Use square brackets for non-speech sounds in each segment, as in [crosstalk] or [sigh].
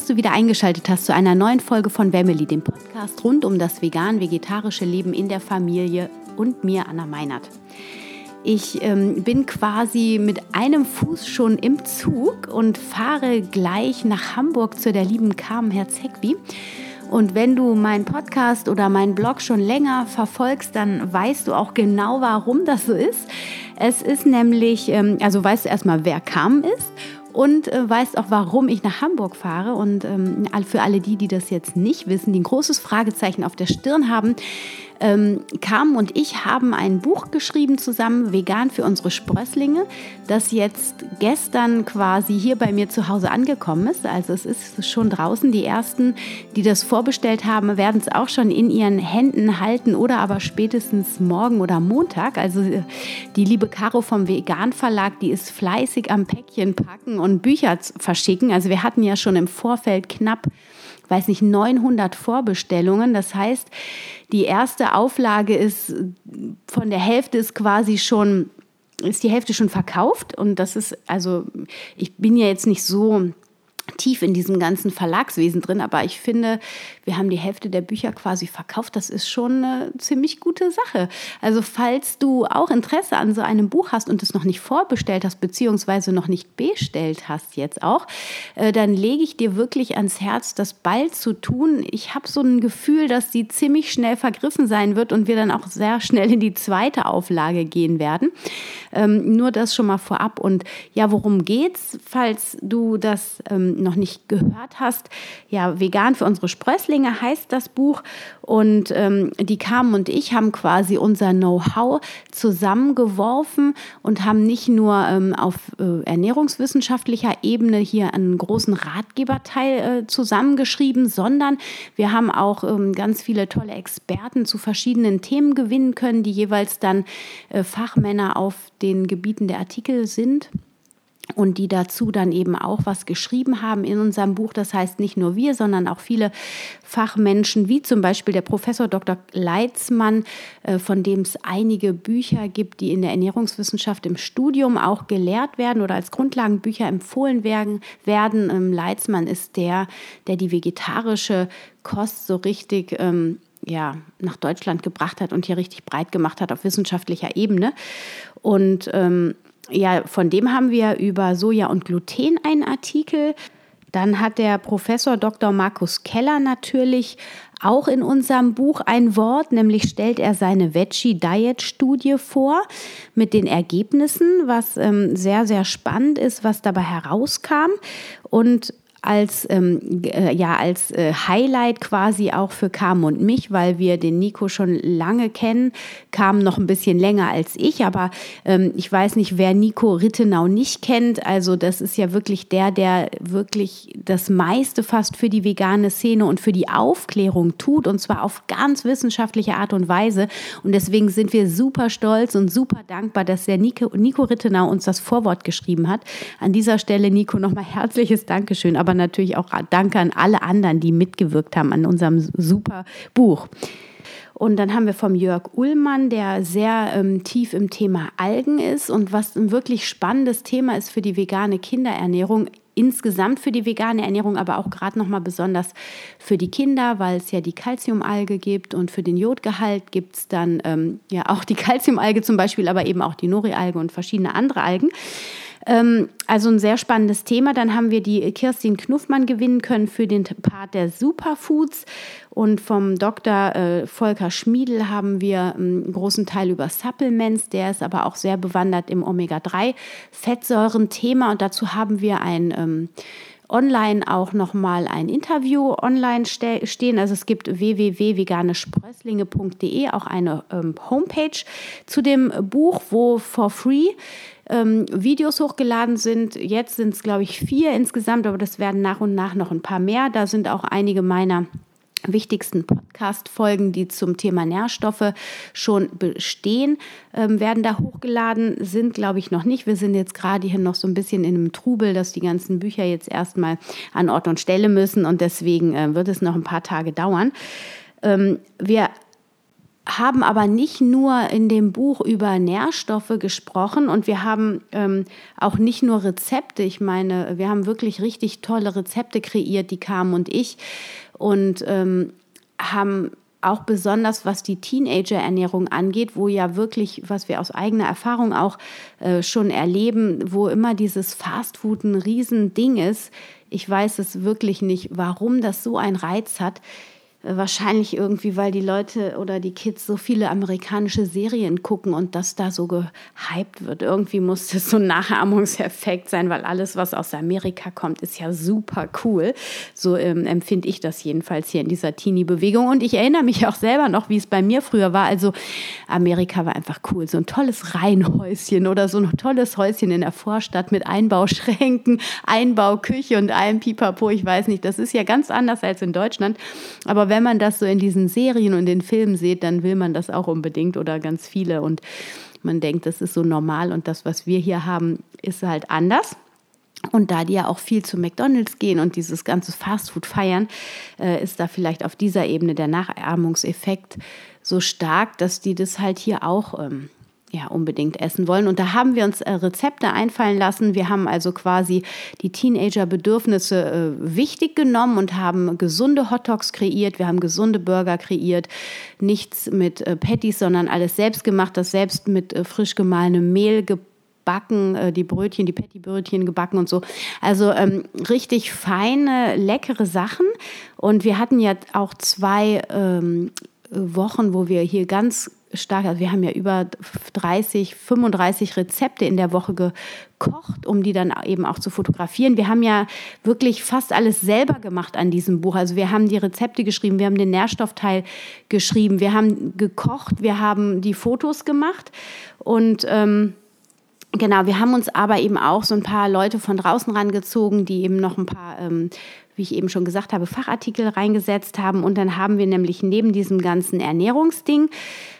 Dass du wieder eingeschaltet hast zu einer neuen Folge von Wemmeli, dem Podcast rund um das vegan-vegetarische Leben in der Familie und mir, Anna Meinert. Ich ähm, bin quasi mit einem Fuß schon im Zug und fahre gleich nach Hamburg zu der lieben Carmen Herzegwi. Und wenn du meinen Podcast oder meinen Blog schon länger verfolgst, dann weißt du auch genau, warum das so ist. Es ist nämlich, ähm, also weißt du erstmal, wer Carmen ist und äh, weißt auch, warum ich nach Hamburg fahre. Und ähm, für alle die, die das jetzt nicht wissen, die ein großes Fragezeichen auf der Stirn haben, ähm, Carmen und ich haben ein Buch geschrieben zusammen, Vegan für unsere Sprösslinge, das jetzt gestern quasi hier bei mir zu Hause angekommen ist. Also es ist schon draußen. Die ersten, die das vorbestellt haben, werden es auch schon in ihren Händen halten oder aber spätestens morgen oder Montag. Also die liebe Caro vom Vegan Verlag, die ist fleißig am Päckchen packen und Bücher verschicken. Also wir hatten ja schon im Vorfeld knapp weiß nicht, 900 Vorbestellungen. Das heißt, die erste Auflage ist von der Hälfte ist quasi schon ist die Hälfte schon verkauft und das ist also ich bin ja jetzt nicht so tief in diesem ganzen Verlagswesen drin, aber ich finde, wir haben die Hälfte der Bücher quasi verkauft. Das ist schon eine ziemlich gute Sache. Also falls du auch Interesse an so einem Buch hast und es noch nicht vorbestellt hast, beziehungsweise noch nicht bestellt hast jetzt auch, äh, dann lege ich dir wirklich ans Herz, das bald zu tun. Ich habe so ein Gefühl, dass die ziemlich schnell vergriffen sein wird und wir dann auch sehr schnell in die zweite Auflage gehen werden. Ähm, nur das schon mal vorab. Und ja, worum geht's, falls du das ähm, noch nicht gehört hast, ja, vegan für unsere Sprösslinge heißt das Buch. Und ähm, die Carmen und ich haben quasi unser Know-how zusammengeworfen und haben nicht nur ähm, auf äh, ernährungswissenschaftlicher Ebene hier einen großen Ratgeberteil äh, zusammengeschrieben, sondern wir haben auch ähm, ganz viele tolle Experten zu verschiedenen Themen gewinnen können, die jeweils dann äh, Fachmänner auf den Gebieten der Artikel sind und die dazu dann eben auch was geschrieben haben in unserem Buch. Das heißt nicht nur wir, sondern auch viele Fachmenschen, wie zum Beispiel der Professor Dr. Leitzmann, äh, von dem es einige Bücher gibt, die in der Ernährungswissenschaft im Studium auch gelehrt werden oder als Grundlagenbücher empfohlen werden. Ähm, Leitzmann ist der, der die vegetarische Kost so richtig ähm, ja, nach Deutschland gebracht hat und hier richtig breit gemacht hat auf wissenschaftlicher Ebene. Und ähm, ja, von dem haben wir über Soja und Gluten einen Artikel. Dann hat der Professor Dr. Markus Keller natürlich auch in unserem Buch ein Wort, nämlich stellt er seine Veggie Diet Studie vor mit den Ergebnissen, was ähm, sehr, sehr spannend ist, was dabei herauskam. Und als, ähm, äh, ja, als äh, Highlight quasi auch für Carmen und mich, weil wir den Nico schon lange kennen. Carmen noch ein bisschen länger als ich, aber ähm, ich weiß nicht, wer Nico Rittenau nicht kennt. Also das ist ja wirklich der, der wirklich das meiste fast für die vegane Szene und für die Aufklärung tut und zwar auf ganz wissenschaftliche Art und Weise. Und deswegen sind wir super stolz und super dankbar, dass der Nico, Nico Rittenau uns das Vorwort geschrieben hat. An dieser Stelle, Nico, nochmal herzliches Dankeschön. Aber aber natürlich auch Danke an alle anderen, die mitgewirkt haben an unserem super Buch. Und dann haben wir vom Jörg Ullmann, der sehr ähm, tief im Thema Algen ist und was ein wirklich spannendes Thema ist für die vegane Kinderernährung insgesamt für die vegane Ernährung, aber auch gerade noch mal besonders für die Kinder, weil es ja die Calciumalge gibt und für den Jodgehalt gibt es dann ähm, ja auch die Calciumalge zum Beispiel, aber eben auch die Nori-Alge und verschiedene andere Algen. Ähm, also ein sehr spannendes Thema. Dann haben wir die Kirstin Knuffmann gewinnen können für den Part der Superfoods. Und vom Dr. Äh, Volker Schmiedel haben wir einen großen Teil über Supplements. Der ist aber auch sehr bewandert im Omega-3-Fettsäuren-Thema. Und dazu haben wir ein ähm, online auch nochmal ein Interview online ste stehen. Also es gibt www.veganesprösslinge.de, auch eine ähm, Homepage zu dem Buch, wo for free ähm, Videos hochgeladen sind. Jetzt sind es, glaube ich, vier insgesamt, aber das werden nach und nach noch ein paar mehr. Da sind auch einige meiner wichtigsten Podcast-Folgen, die zum Thema Nährstoffe schon bestehen, ähm, werden da hochgeladen, sind glaube ich noch nicht. Wir sind jetzt gerade hier noch so ein bisschen in einem Trubel, dass die ganzen Bücher jetzt erstmal an Ort und Stelle müssen und deswegen äh, wird es noch ein paar Tage dauern. Ähm, wir haben aber nicht nur in dem Buch über Nährstoffe gesprochen und wir haben ähm, auch nicht nur Rezepte. Ich meine, wir haben wirklich richtig tolle Rezepte kreiert, die Carmen und ich, und ähm, haben auch besonders was die Teenager-Ernährung angeht, wo ja wirklich, was wir aus eigener Erfahrung auch äh, schon erleben, wo immer dieses Fastfood ein Riesending ist. Ich weiß es wirklich nicht, warum das so einen Reiz hat. Wahrscheinlich irgendwie, weil die Leute oder die Kids so viele amerikanische Serien gucken und das da so gehypt wird. Irgendwie muss das so ein Nachahmungseffekt sein, weil alles, was aus Amerika kommt, ist ja super cool. So ähm, empfinde ich das jedenfalls hier in dieser Teenie-Bewegung. Und ich erinnere mich auch selber noch, wie es bei mir früher war. Also Amerika war einfach cool. So ein tolles Reihenhäuschen oder so ein tolles Häuschen in der Vorstadt mit Einbauschränken, [laughs] Einbauküche und allem Pipapo. Ich weiß nicht, das ist ja ganz anders als in Deutschland. Aber wenn man das so in diesen Serien und den Filmen sieht, dann will man das auch unbedingt oder ganz viele. Und man denkt, das ist so normal und das, was wir hier haben, ist halt anders. Und da die ja auch viel zu McDonald's gehen und dieses ganze Fastfood feiern, äh, ist da vielleicht auf dieser Ebene der Nachahmungseffekt so stark, dass die das halt hier auch ähm, ja, unbedingt essen wollen. Und da haben wir uns äh, Rezepte einfallen lassen. Wir haben also quasi die Teenager-Bedürfnisse äh, wichtig genommen und haben gesunde Hotdogs kreiert. Wir haben gesunde Burger kreiert. Nichts mit äh, Patties, sondern alles selbst gemacht, das selbst mit äh, frisch gemahlenem Mehl gebacken, äh, die Brötchen, die Patty-Brötchen gebacken und so. Also ähm, richtig feine, leckere Sachen. Und wir hatten ja auch zwei ähm, Wochen, wo wir hier ganz stark, also wir haben ja über 30, 35 Rezepte in der Woche gekocht, um die dann eben auch zu fotografieren. Wir haben ja wirklich fast alles selber gemacht an diesem Buch. Also wir haben die Rezepte geschrieben, wir haben den Nährstoffteil geschrieben, wir haben gekocht, wir haben die Fotos gemacht und ähm, Genau, wir haben uns aber eben auch so ein paar Leute von draußen rangezogen, die eben noch ein paar ähm, wie ich eben schon gesagt habe, Fachartikel reingesetzt haben. Und dann haben wir nämlich neben diesem ganzen Ernährungsding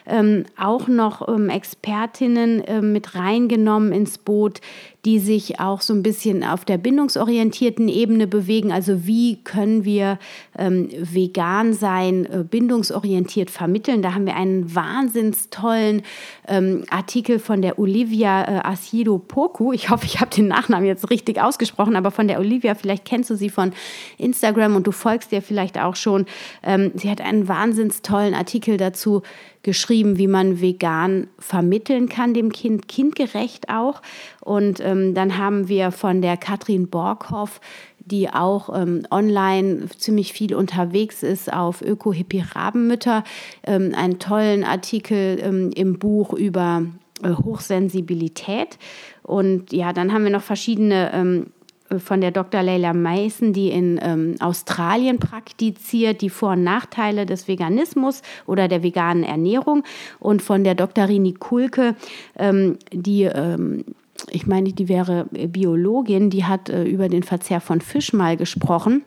ähm, auch noch ähm, Expertinnen äh, mit reingenommen ins Boot, die sich auch so ein bisschen auf der bindungsorientierten Ebene bewegen. Also wie können wir ähm, vegan sein, äh, bindungsorientiert vermitteln. Da haben wir einen wahnsinns tollen ähm, Artikel von der Olivia äh, Asido Poku. Ich hoffe, ich habe den Nachnamen jetzt richtig ausgesprochen, aber von der Olivia, vielleicht kennst du sie von Instagram und du folgst ihr vielleicht auch schon. Ähm, sie hat einen wahnsinns tollen Artikel dazu geschrieben, wie man vegan vermitteln kann dem Kind, kindgerecht auch. Und ähm, dann haben wir von der Katrin Borghoff, die auch ähm, online ziemlich viel unterwegs ist auf Öko-Hippie-Rabenmütter, ähm, einen tollen Artikel ähm, im Buch über äh, Hochsensibilität. Und ja, dann haben wir noch verschiedene ähm, von der Dr. Leila Mason, die in ähm, Australien praktiziert, die Vor- und Nachteile des Veganismus oder der veganen Ernährung. Und von der Dr. Rini Kulke, ähm, die ähm, ich meine, die wäre Biologin, die hat äh, über den Verzehr von Fisch mal gesprochen.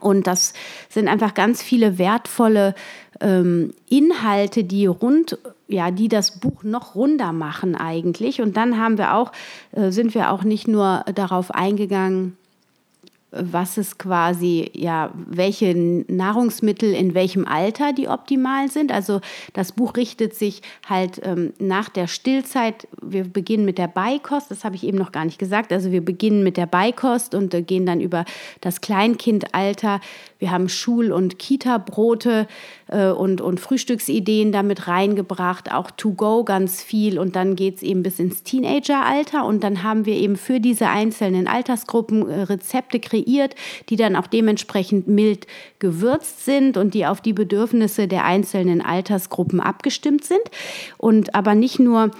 Und das sind einfach ganz viele wertvolle ähm, Inhalte, die rund, ja, die das Buch noch runder machen eigentlich. Und dann haben wir auch, äh, sind wir auch nicht nur darauf eingegangen, was es quasi, ja, welche Nahrungsmittel in welchem Alter die optimal sind. Also das Buch richtet sich halt ähm, nach der Stillzeit. Wir beginnen mit der Beikost, das habe ich eben noch gar nicht gesagt. Also wir beginnen mit der Beikost und äh, gehen dann über das Kleinkindalter. Wir haben Schul- und Kita-Brote äh, und, und Frühstücksideen damit reingebracht, auch To-Go ganz viel. Und dann geht es eben bis ins Teenageralter. Und dann haben wir eben für diese einzelnen Altersgruppen äh, Rezepte kreiert die dann auch dementsprechend mild gewürzt sind und die auf die Bedürfnisse der einzelnen Altersgruppen abgestimmt sind. Und aber nicht nur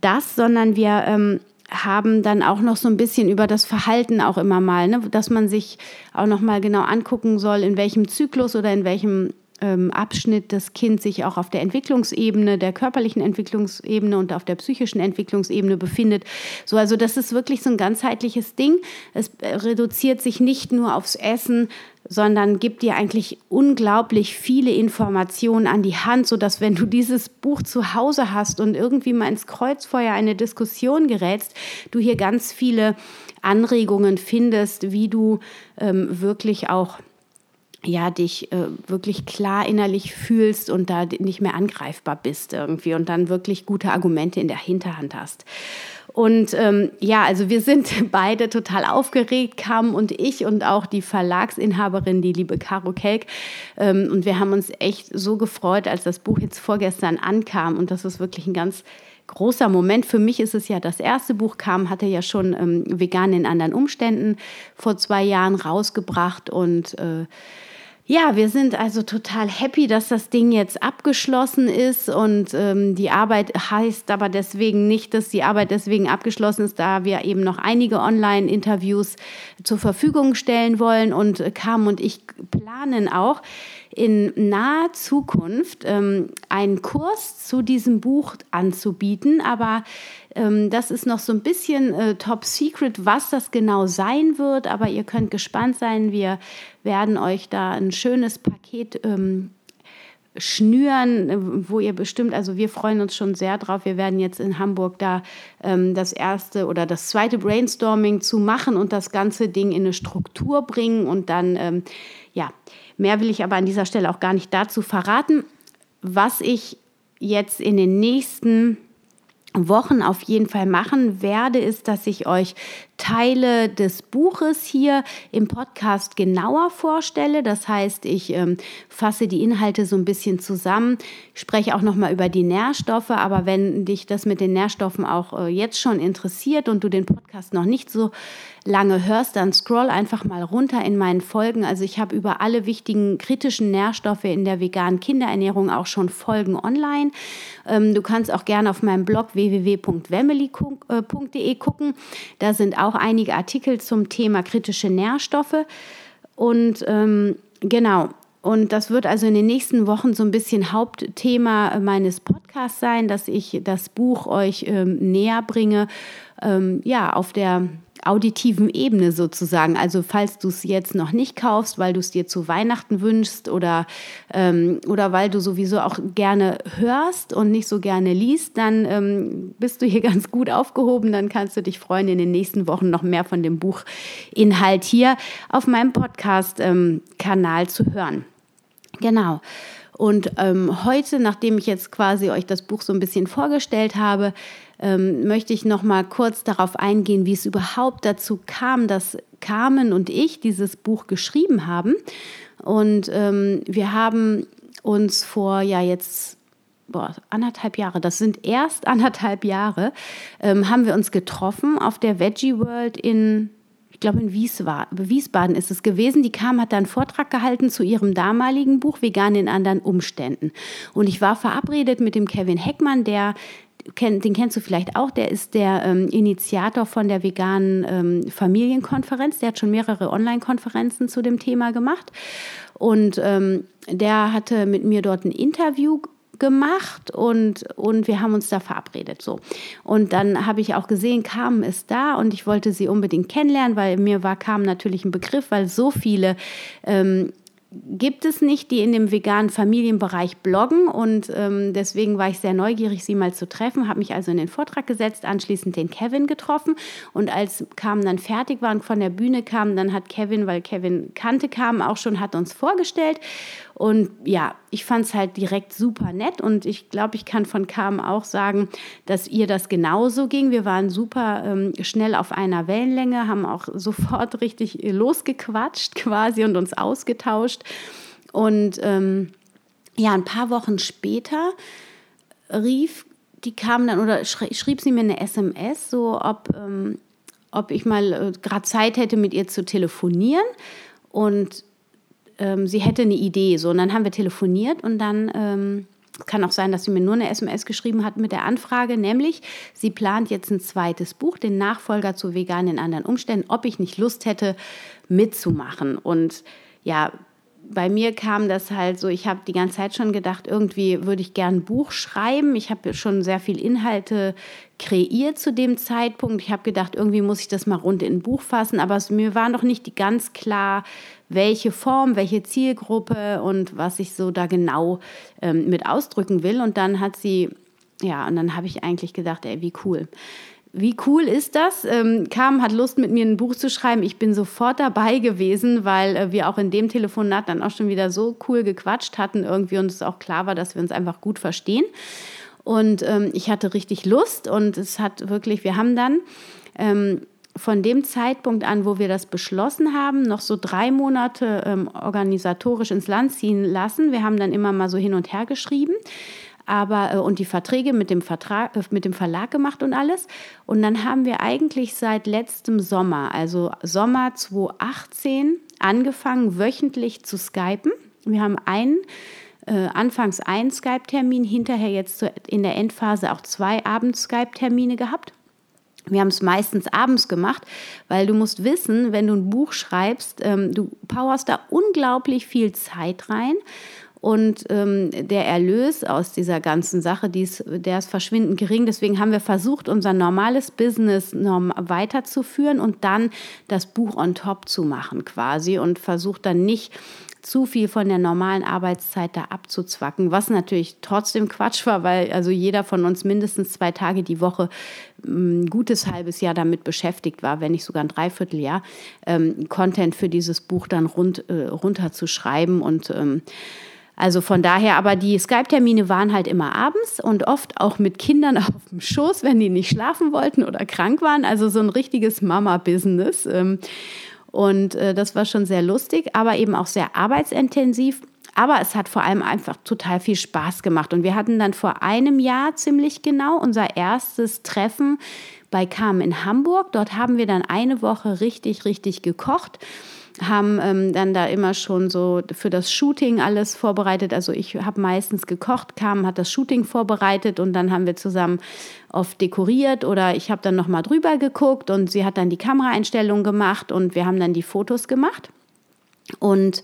das, sondern wir ähm, haben dann auch noch so ein bisschen über das Verhalten auch immer mal, ne, dass man sich auch noch mal genau angucken soll, in welchem Zyklus oder in welchem Abschnitt das Kind sich auch auf der Entwicklungsebene, der körperlichen Entwicklungsebene und auf der psychischen Entwicklungsebene befindet. So, also das ist wirklich so ein ganzheitliches Ding. Es äh, reduziert sich nicht nur aufs Essen, sondern gibt dir eigentlich unglaublich viele Informationen an die Hand, sodass wenn du dieses Buch zu Hause hast und irgendwie mal ins Kreuzfeuer eine Diskussion gerätst, du hier ganz viele Anregungen findest, wie du ähm, wirklich auch ja, dich äh, wirklich klar innerlich fühlst und da nicht mehr angreifbar bist irgendwie und dann wirklich gute Argumente in der Hinterhand hast. Und ähm, ja, also wir sind [laughs] beide total aufgeregt, Kam und ich und auch die Verlagsinhaberin, die liebe Caro Kelk. Ähm, und wir haben uns echt so gefreut, als das Buch jetzt vorgestern ankam. Und das ist wirklich ein ganz großer Moment. Für mich ist es ja das erste Buch, kam, hatte ja schon ähm, Vegan in anderen Umständen vor zwei Jahren rausgebracht und äh, ja, wir sind also total happy, dass das Ding jetzt abgeschlossen ist und ähm, die Arbeit heißt aber deswegen nicht, dass die Arbeit deswegen abgeschlossen ist, da wir eben noch einige Online-Interviews zur Verfügung stellen wollen. Und Carmen und ich planen auch in naher Zukunft ähm, einen Kurs zu diesem Buch anzubieten, aber ähm, das ist noch so ein bisschen äh, top secret, was das genau sein wird, aber ihr könnt gespannt sein. Wir werden euch da ein schönes Paket ähm, schnüren, wo ihr bestimmt, also wir freuen uns schon sehr drauf. Wir werden jetzt in Hamburg da ähm, das erste oder das zweite Brainstorming zu machen und das ganze Ding in eine Struktur bringen und dann, ähm, ja, mehr will ich aber an dieser Stelle auch gar nicht dazu verraten. Was ich jetzt in den nächsten Wochen auf jeden Fall machen werde, ist, dass ich euch Teile des Buches hier im Podcast genauer vorstelle. Das heißt, ich ähm, fasse die Inhalte so ein bisschen zusammen, spreche auch noch mal über die Nährstoffe. Aber wenn dich das mit den Nährstoffen auch äh, jetzt schon interessiert und du den Podcast noch nicht so lange hörst, dann scroll einfach mal runter in meinen Folgen. Also ich habe über alle wichtigen kritischen Nährstoffe in der veganen Kinderernährung auch schon Folgen online. Ähm, du kannst auch gerne auf meinem Blog www.wemily.de gucken. Da sind auch einige Artikel zum Thema kritische Nährstoffe. Und ähm, genau, und das wird also in den nächsten Wochen so ein bisschen Hauptthema meines Podcasts sein, dass ich das Buch euch ähm, näher bringe, ähm, ja, auf der auditiven Ebene sozusagen. Also falls du es jetzt noch nicht kaufst, weil du es dir zu Weihnachten wünschst oder, ähm, oder weil du sowieso auch gerne hörst und nicht so gerne liest, dann ähm, bist du hier [laughs] ganz gut aufgehoben. Dann kannst du dich freuen, in den nächsten Wochen noch mehr von dem Buchinhalt hier auf meinem Podcast-Kanal ähm, zu hören. Genau. Und ähm, heute, nachdem ich jetzt quasi euch das Buch so ein bisschen vorgestellt habe, ähm, möchte ich noch mal kurz darauf eingehen, wie es überhaupt dazu kam, dass Carmen und ich dieses Buch geschrieben haben. Und ähm, wir haben uns vor ja jetzt boah, anderthalb Jahre, das sind erst anderthalb Jahre, ähm, haben wir uns getroffen auf der Veggie World in ich glaube in Wiesbaden ist es gewesen. Die kam, hat dann einen Vortrag gehalten zu ihrem damaligen Buch Vegan in anderen Umständen. Und ich war verabredet mit dem Kevin Heckmann, der den kennst du vielleicht auch, der ist der ähm, Initiator von der veganen ähm, Familienkonferenz. Der hat schon mehrere Online-Konferenzen zu dem Thema gemacht. Und ähm, der hatte mit mir dort ein Interview gemacht und, und wir haben uns da verabredet. So. Und dann habe ich auch gesehen, Carmen ist da und ich wollte sie unbedingt kennenlernen, weil mir war Carmen natürlich ein Begriff, weil so viele ähm, gibt es nicht, die in dem veganen Familienbereich bloggen. Und ähm, deswegen war ich sehr neugierig, sie mal zu treffen, habe mich also in den Vortrag gesetzt, anschließend den Kevin getroffen. Und als Carmen dann fertig war und von der Bühne kam, dann hat Kevin, weil Kevin kannte Carmen auch schon, hat uns vorgestellt und ja, ich fand es halt direkt super nett und ich glaube, ich kann von Carmen auch sagen, dass ihr das genauso ging. Wir waren super ähm, schnell auf einer Wellenlänge, haben auch sofort [laughs] richtig losgequatscht quasi und uns ausgetauscht. Und ähm, ja, ein paar Wochen später rief die kam dann oder schrieb sie mir eine SMS, so ob, ähm, ob ich mal äh, gerade Zeit hätte, mit ihr zu telefonieren. Und ähm, sie hätte eine Idee. So, und dann haben wir telefoniert und dann ähm, kann auch sein, dass sie mir nur eine SMS geschrieben hat mit der Anfrage, nämlich sie plant jetzt ein zweites Buch, den Nachfolger zu Vegan in anderen Umständen, ob ich nicht Lust hätte, mitzumachen. Und ja, bei mir kam das halt so, ich habe die ganze Zeit schon gedacht, irgendwie würde ich gern ein Buch schreiben. Ich habe schon sehr viel Inhalte kreiert zu dem Zeitpunkt. Ich habe gedacht, irgendwie muss ich das mal rund in ein Buch fassen, aber es, mir war noch nicht ganz klar, welche Form, welche Zielgruppe und was ich so da genau ähm, mit ausdrücken will. Und dann hat sie, ja, und dann habe ich eigentlich gedacht, ey, wie cool wie cool ist das? Ähm, Kam hat Lust, mit mir ein Buch zu schreiben. Ich bin sofort dabei gewesen, weil äh, wir auch in dem Telefonat dann auch schon wieder so cool gequatscht hatten irgendwie und es auch klar war, dass wir uns einfach gut verstehen. Und ähm, ich hatte richtig Lust und es hat wirklich, wir haben dann ähm, von dem Zeitpunkt an, wo wir das beschlossen haben, noch so drei Monate ähm, organisatorisch ins Land ziehen lassen. Wir haben dann immer mal so hin und her geschrieben aber äh, und die Verträge mit dem Vertrag äh, mit dem Verlag gemacht und alles und dann haben wir eigentlich seit letztem Sommer, also Sommer 2018 angefangen wöchentlich zu skypen. Wir haben einen äh, anfangs einen Skype-Termin, hinterher jetzt in der Endphase auch zwei Abend-Skype-Termine gehabt. Wir haben es meistens abends gemacht, weil du musst wissen, wenn du ein Buch schreibst, ähm, du powerst da unglaublich viel Zeit rein und ähm, der Erlös aus dieser ganzen Sache, ist, der ist verschwindend gering. Deswegen haben wir versucht, unser normales Business weiterzuführen und dann das Buch on top zu machen quasi und versucht dann nicht zu viel von der normalen Arbeitszeit da abzuzwacken, was natürlich trotzdem Quatsch war, weil also jeder von uns mindestens zwei Tage die Woche ein mm, gutes halbes Jahr damit beschäftigt war, wenn nicht sogar ein Dreivierteljahr, ähm, Content für dieses Buch dann rund, äh, runterzuschreiben und ähm, also von daher, aber die Skype-Termine waren halt immer abends und oft auch mit Kindern [laughs] auf dem Schoß, wenn die nicht schlafen wollten oder krank waren. Also so ein richtiges Mama-Business. Ähm, und äh, das war schon sehr lustig, aber eben auch sehr arbeitsintensiv. Aber es hat vor allem einfach total viel Spaß gemacht. Und wir hatten dann vor einem Jahr ziemlich genau unser erstes Treffen bei Carmen in Hamburg. Dort haben wir dann eine Woche richtig, richtig gekocht haben ähm, dann da immer schon so für das Shooting alles vorbereitet. Also ich habe meistens gekocht, kam, hat das Shooting vorbereitet und dann haben wir zusammen oft dekoriert oder ich habe dann noch mal drüber geguckt und sie hat dann die Kameraeinstellung gemacht und wir haben dann die Fotos gemacht. Und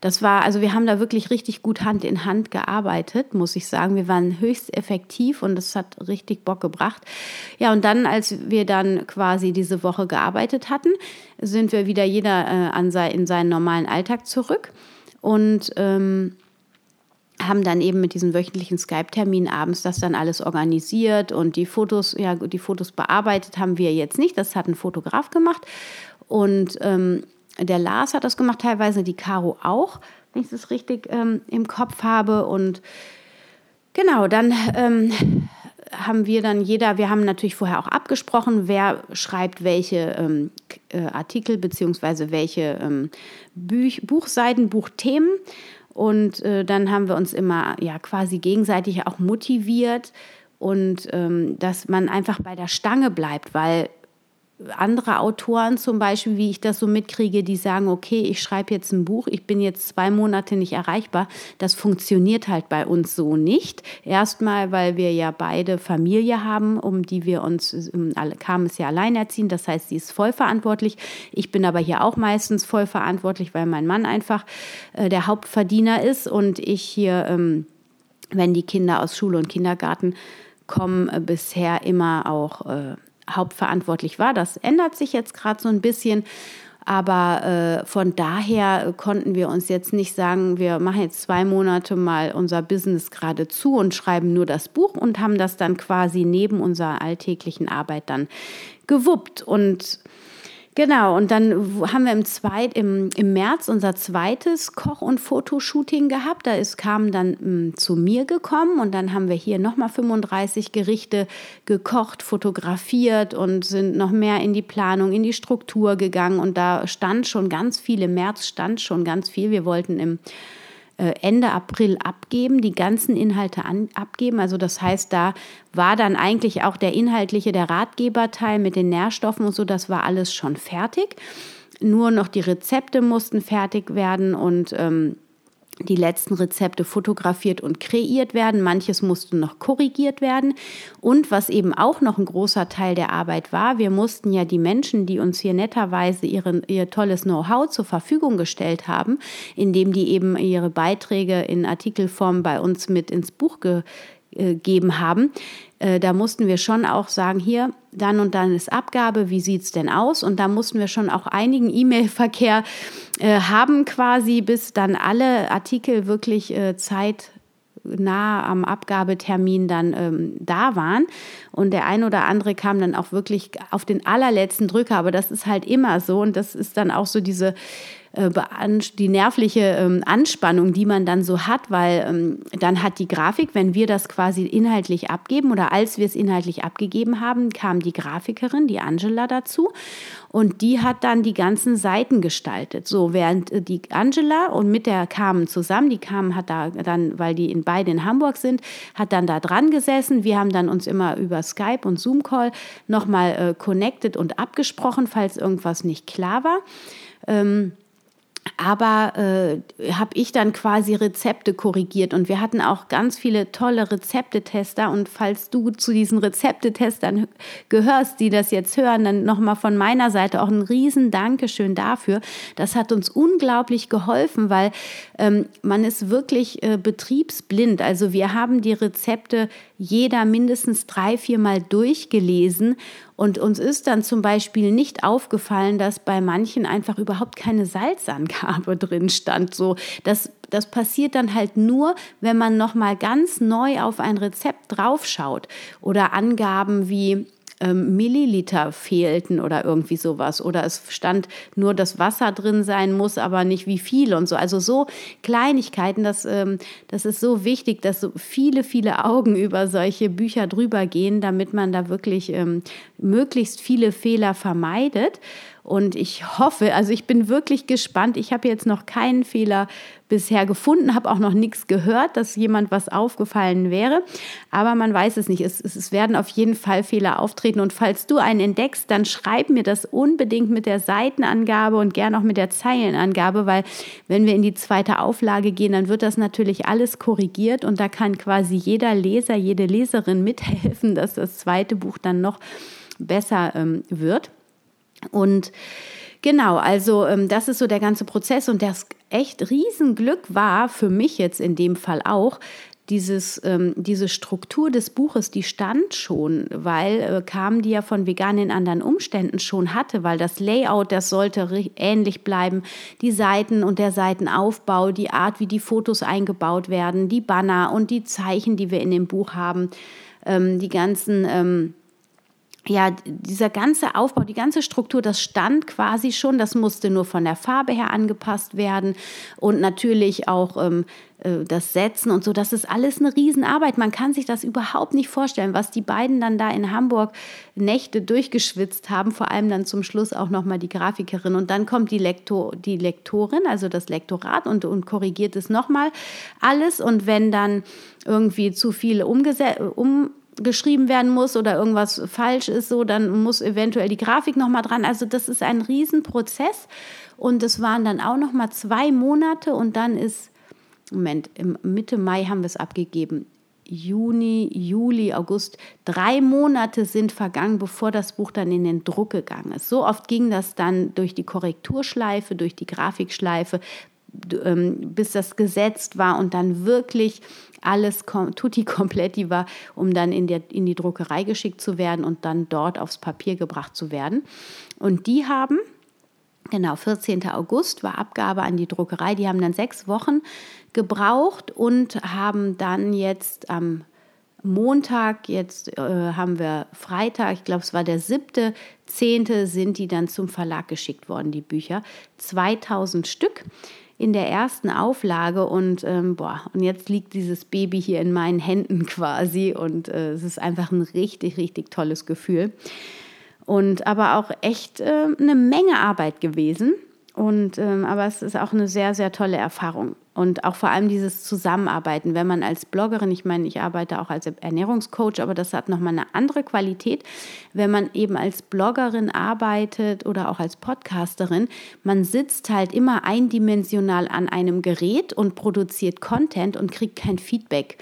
das war, also wir haben da wirklich richtig gut Hand in Hand gearbeitet, muss ich sagen. Wir waren höchst effektiv und es hat richtig Bock gebracht. Ja, und dann, als wir dann quasi diese Woche gearbeitet hatten, sind wir wieder jeder äh, an sei, in seinen normalen Alltag zurück und ähm, haben dann eben mit diesen wöchentlichen Skype-Terminen abends das dann alles organisiert und die Fotos, ja, die Fotos bearbeitet haben wir jetzt nicht. Das hat ein Fotograf gemacht und ähm, der Lars hat das gemacht, teilweise die Caro auch, wenn ich das richtig ähm, im Kopf habe. Und genau, dann ähm, haben wir dann jeder, wir haben natürlich vorher auch abgesprochen, wer schreibt welche ähm, äh, Artikel beziehungsweise welche ähm, Buch, Buchseiten, Buchthemen. Und äh, dann haben wir uns immer ja quasi gegenseitig auch motiviert und ähm, dass man einfach bei der Stange bleibt, weil andere Autoren zum Beispiel, wie ich das so mitkriege, die sagen, okay, ich schreibe jetzt ein Buch, ich bin jetzt zwei Monate nicht erreichbar. Das funktioniert halt bei uns so nicht. Erstmal, weil wir ja beide Familie haben, um die wir uns, kam es ja alleinerziehend, das heißt, sie ist voll verantwortlich. Ich bin aber hier auch meistens voll verantwortlich, weil mein Mann einfach äh, der Hauptverdiener ist und ich hier, ähm, wenn die Kinder aus Schule und Kindergarten kommen, äh, bisher immer auch äh, hauptverantwortlich war. Das ändert sich jetzt gerade so ein bisschen. Aber äh, von daher konnten wir uns jetzt nicht sagen, wir machen jetzt zwei Monate mal unser Business gerade zu und schreiben nur das Buch und haben das dann quasi neben unserer alltäglichen Arbeit dann gewuppt. Und Genau, und dann haben wir im, Zweit, im, im März unser zweites Koch- und Fotoshooting gehabt. Da ist kam dann m, hm, zu mir gekommen und dann haben wir hier nochmal 35 Gerichte gekocht, fotografiert und sind noch mehr in die Planung, in die Struktur gegangen. Und da stand schon ganz viel, im März stand schon ganz viel. Wir wollten im Ende April abgeben, die ganzen Inhalte an, abgeben. Also das heißt, da war dann eigentlich auch der inhaltliche, der Ratgeberteil mit den Nährstoffen und so, das war alles schon fertig. Nur noch die Rezepte mussten fertig werden und ähm, die letzten Rezepte fotografiert und kreiert werden. Manches musste noch korrigiert werden. Und was eben auch noch ein großer Teil der Arbeit war, wir mussten ja die Menschen, die uns hier netterweise ihren, ihr tolles Know-how zur Verfügung gestellt haben, indem die eben ihre Beiträge in Artikelform bei uns mit ins Buch gegeben haben, äh, da mussten wir schon auch sagen, hier, dann und dann ist Abgabe, wie sieht es denn aus? Und da mussten wir schon auch einigen E-Mail-Verkehr äh, haben quasi, bis dann alle Artikel wirklich äh, Zeit nah am Abgabetermin dann ähm, da waren. Und der ein oder andere kam dann auch wirklich auf den allerletzten Drücker, aber das ist halt immer so. Und das ist dann auch so diese äh, die nervliche ähm, Anspannung, die man dann so hat, weil ähm, dann hat die Grafik, wenn wir das quasi inhaltlich abgeben oder als wir es inhaltlich abgegeben haben, kam die Grafikerin, die Angela dazu und die hat dann die ganzen Seiten gestaltet. So, während äh, die Angela und mit der kamen zusammen, die kamen, hat da dann, weil die in beide in Hamburg sind, hat dann da dran gesessen. Wir haben dann uns immer über Skype und Zoom-Call nochmal äh, connected und abgesprochen, falls irgendwas nicht klar war. Ähm, aber äh, habe ich dann quasi Rezepte korrigiert und wir hatten auch ganz viele tolle Rezeptetester und falls du zu diesen Rezeptetestern gehörst, die das jetzt hören, dann nochmal von meiner Seite auch ein riesen Dankeschön dafür. Das hat uns unglaublich geholfen, weil ähm, man ist wirklich äh, betriebsblind. Also wir haben die Rezepte jeder mindestens drei, viermal durchgelesen und uns ist dann zum Beispiel nicht aufgefallen, dass bei manchen einfach überhaupt keine Salzangabe [laughs] drin stand. So, das, das passiert dann halt nur, wenn man nochmal ganz neu auf ein Rezept draufschaut oder Angaben wie ähm, Milliliter fehlten oder irgendwie sowas. Oder es stand nur, dass Wasser drin sein muss, aber nicht wie viel und so. Also so Kleinigkeiten, das, ähm, das ist so wichtig, dass so viele, viele Augen über solche Bücher drüber gehen, damit man da wirklich ähm, möglichst viele Fehler vermeidet. Und ich hoffe, also ich bin wirklich gespannt. Ich habe jetzt noch keinen Fehler bisher gefunden, habe auch noch nichts gehört, dass jemand was aufgefallen wäre. Aber man weiß es nicht. Es, es, werden auf jeden Fall Fehler auftreten. Und falls du einen entdeckst, dann schreib mir das unbedingt mit der Seitenangabe und gern auch mit der Zeilenangabe, weil wenn wir in die zweite Auflage gehen, dann wird das natürlich alles korrigiert und da kann quasi jeder Leser, jede Leserin mithelfen, [laughs] dass das zweite Buch dann noch besser ähm, wird. Und genau, also ähm, das ist so der ganze Prozess und das echt Riesenglück war für mich jetzt in dem Fall auch, dieses, ähm, diese Struktur des Buches, die stand schon, weil äh, kam die ja von Vegan in anderen Umständen schon hatte, weil das Layout, das sollte ähnlich bleiben, die Seiten und der Seitenaufbau, die Art, wie die Fotos eingebaut werden, die Banner und die Zeichen, die wir in dem Buch haben, ähm, die ganzen ähm, ja, dieser ganze Aufbau, die ganze Struktur, das stand quasi schon, das musste nur von der Farbe her angepasst werden. Und natürlich auch ähm, äh, das Setzen und so, das ist alles eine Riesenarbeit. Man kann sich das überhaupt nicht vorstellen, was die beiden dann da in Hamburg Nächte durchgeschwitzt haben, vor allem dann zum Schluss auch nochmal die Grafikerin. Und dann kommt die, Lektor, die Lektorin, also das Lektorat und, und korrigiert es nochmal alles. Und wenn dann irgendwie zu viel umgesetzt, um geschrieben werden muss oder irgendwas falsch ist, so dann muss eventuell die Grafik noch mal dran. Also das ist ein Riesenprozess und es waren dann auch noch mal zwei Monate und dann ist Moment im Mitte Mai haben wir es abgegeben. Juni, Juli, August, drei Monate sind vergangen, bevor das Buch dann in den Druck gegangen ist. So oft ging das dann durch die Korrekturschleife, durch die Grafikschleife, bis das gesetzt war und dann wirklich alles tutti kompletti war, um dann in, der, in die Druckerei geschickt zu werden und dann dort aufs Papier gebracht zu werden. Und die haben, genau, 14. August war Abgabe an die Druckerei, die haben dann sechs Wochen gebraucht und haben dann jetzt am Montag, jetzt äh, haben wir Freitag, ich glaube es war der siebte, zehnte, sind die dann zum Verlag geschickt worden, die Bücher. 2000 Stück in der ersten Auflage und ähm, boah, und jetzt liegt dieses Baby hier in meinen Händen quasi und äh, es ist einfach ein richtig, richtig tolles Gefühl. Und aber auch echt äh, eine Menge Arbeit gewesen. Und ähm, aber es ist auch eine sehr, sehr tolle Erfahrung. Und auch vor allem dieses Zusammenarbeiten, wenn man als Bloggerin, ich meine, ich arbeite auch als Ernährungscoach, aber das hat nochmal eine andere Qualität, wenn man eben als Bloggerin arbeitet oder auch als Podcasterin, man sitzt halt immer eindimensional an einem Gerät und produziert Content und kriegt kein Feedback.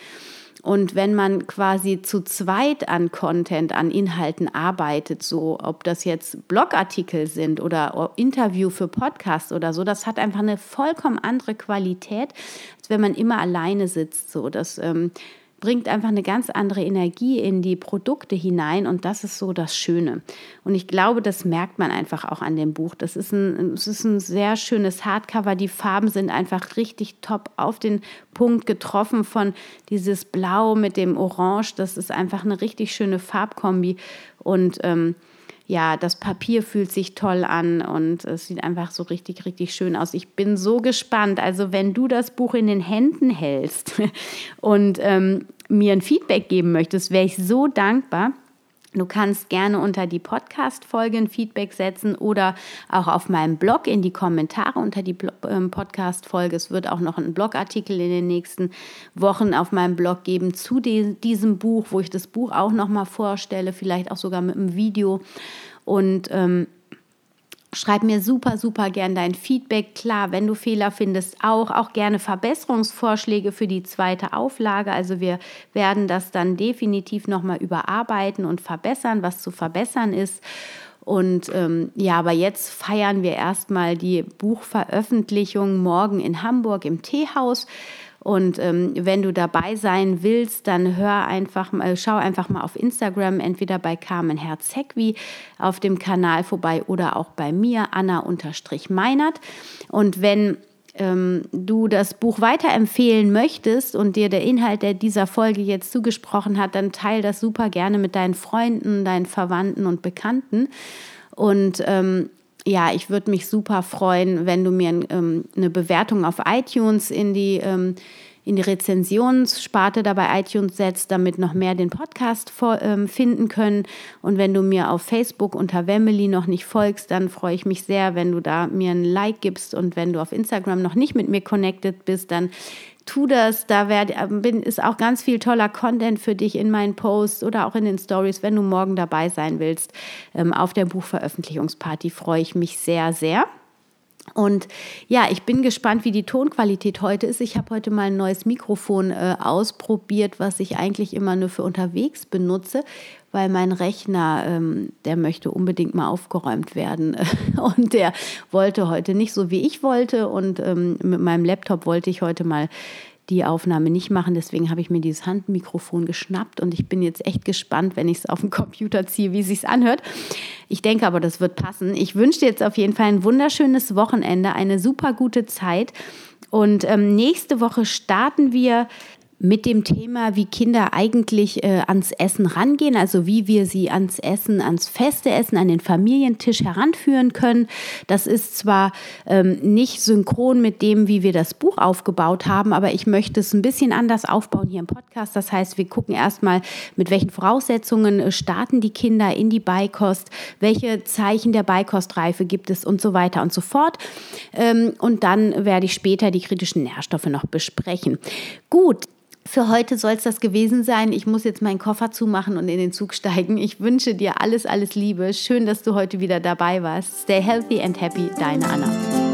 Und wenn man quasi zu zweit an Content, an Inhalten arbeitet, so ob das jetzt Blogartikel sind oder Interview für Podcasts oder so, das hat einfach eine vollkommen andere Qualität, als wenn man immer alleine sitzt. So, das ähm, bringt einfach eine ganz andere Energie in die Produkte hinein und das ist so das Schöne. Und ich glaube, das merkt man einfach auch an dem Buch. Das ist ein, es ist ein sehr schönes Hardcover. Die Farben sind einfach richtig top auf den Punkt getroffen von dieses Blau mit dem Orange. Das ist einfach eine richtig schöne Farbkombi und ähm, ja, das Papier fühlt sich toll an und es sieht einfach so richtig, richtig schön aus. Ich bin so gespannt. Also wenn du das Buch in den Händen hältst [laughs] und ähm, mir ein Feedback geben möchtest, wäre ich so dankbar. Du kannst gerne unter die Podcast-Folge ein Feedback setzen oder auch auf meinem Blog in die Kommentare unter die ähm, Podcast-Folge. Es wird auch noch einen Blogartikel in den nächsten Wochen auf meinem Blog geben zu diesem Buch, wo ich das Buch auch nochmal vorstelle, vielleicht auch sogar mit einem Video. Und ähm, Schreib mir super, super gern dein Feedback. Klar, wenn du Fehler findest, auch, auch gerne Verbesserungsvorschläge für die zweite Auflage. Also wir werden das dann definitiv nochmal überarbeiten und verbessern, was zu verbessern ist. Und ähm, ja, aber jetzt feiern wir erstmal die Buchveröffentlichung morgen in Hamburg im Teehaus. Und ähm, wenn du dabei sein willst, dann hör einfach mal, schau einfach mal auf Instagram, entweder bei Carmen Herzegwi auf dem Kanal vorbei oder auch bei mir, Anna-Meinert. Und wenn ähm, du das Buch weiterempfehlen möchtest und dir der Inhalt der dieser Folge jetzt zugesprochen hat, dann teile das super gerne mit deinen Freunden, deinen Verwandten und Bekannten. Und ähm, ja, ich würde mich super freuen, wenn du mir ähm, eine Bewertung auf iTunes in die, ähm, in die Rezensionssparte dabei iTunes setzt, damit noch mehr den Podcast ähm, finden können. Und wenn du mir auf Facebook unter Wemily noch nicht folgst, dann freue ich mich sehr, wenn du da mir ein Like gibst. Und wenn du auf Instagram noch nicht mit mir connected bist, dann tu das. Da werd, bin, ist auch ganz viel toller Content für dich in meinen Posts oder auch in den Stories, wenn du morgen dabei sein willst. Ähm, auf der Buchveröffentlichungsparty freue ich mich sehr, sehr. Und ja, ich bin gespannt, wie die Tonqualität heute ist. Ich habe heute mal ein neues Mikrofon äh, ausprobiert, was ich eigentlich immer nur für unterwegs benutze, weil mein Rechner, ähm, der möchte unbedingt mal aufgeräumt werden. [laughs] Und der wollte heute nicht so, wie ich wollte. Und ähm, mit meinem Laptop wollte ich heute mal die Aufnahme nicht machen. Deswegen habe ich mir dieses Handmikrofon geschnappt und ich bin jetzt echt gespannt, wenn ich es auf den Computer ziehe, wie es sich anhört. Ich denke aber, das wird passen. Ich wünsche dir jetzt auf jeden Fall ein wunderschönes Wochenende, eine super gute Zeit. Und ähm, nächste Woche starten wir mit dem Thema, wie Kinder eigentlich äh, ans Essen rangehen, also wie wir sie ans Essen, ans feste Essen, an den Familientisch heranführen können. Das ist zwar ähm, nicht synchron mit dem, wie wir das Buch aufgebaut haben, aber ich möchte es ein bisschen anders aufbauen hier im Podcast. Das heißt, wir gucken erstmal, mit welchen Voraussetzungen äh, starten die Kinder in die Beikost, welche Zeichen der Beikostreife gibt es und so weiter und so fort. Ähm, und dann werde ich später die kritischen Nährstoffe noch besprechen. Gut, für heute soll es das gewesen sein. Ich muss jetzt meinen Koffer zumachen und in den Zug steigen. Ich wünsche dir alles, alles Liebe. Schön, dass du heute wieder dabei warst. Stay healthy and happy, deine Anna.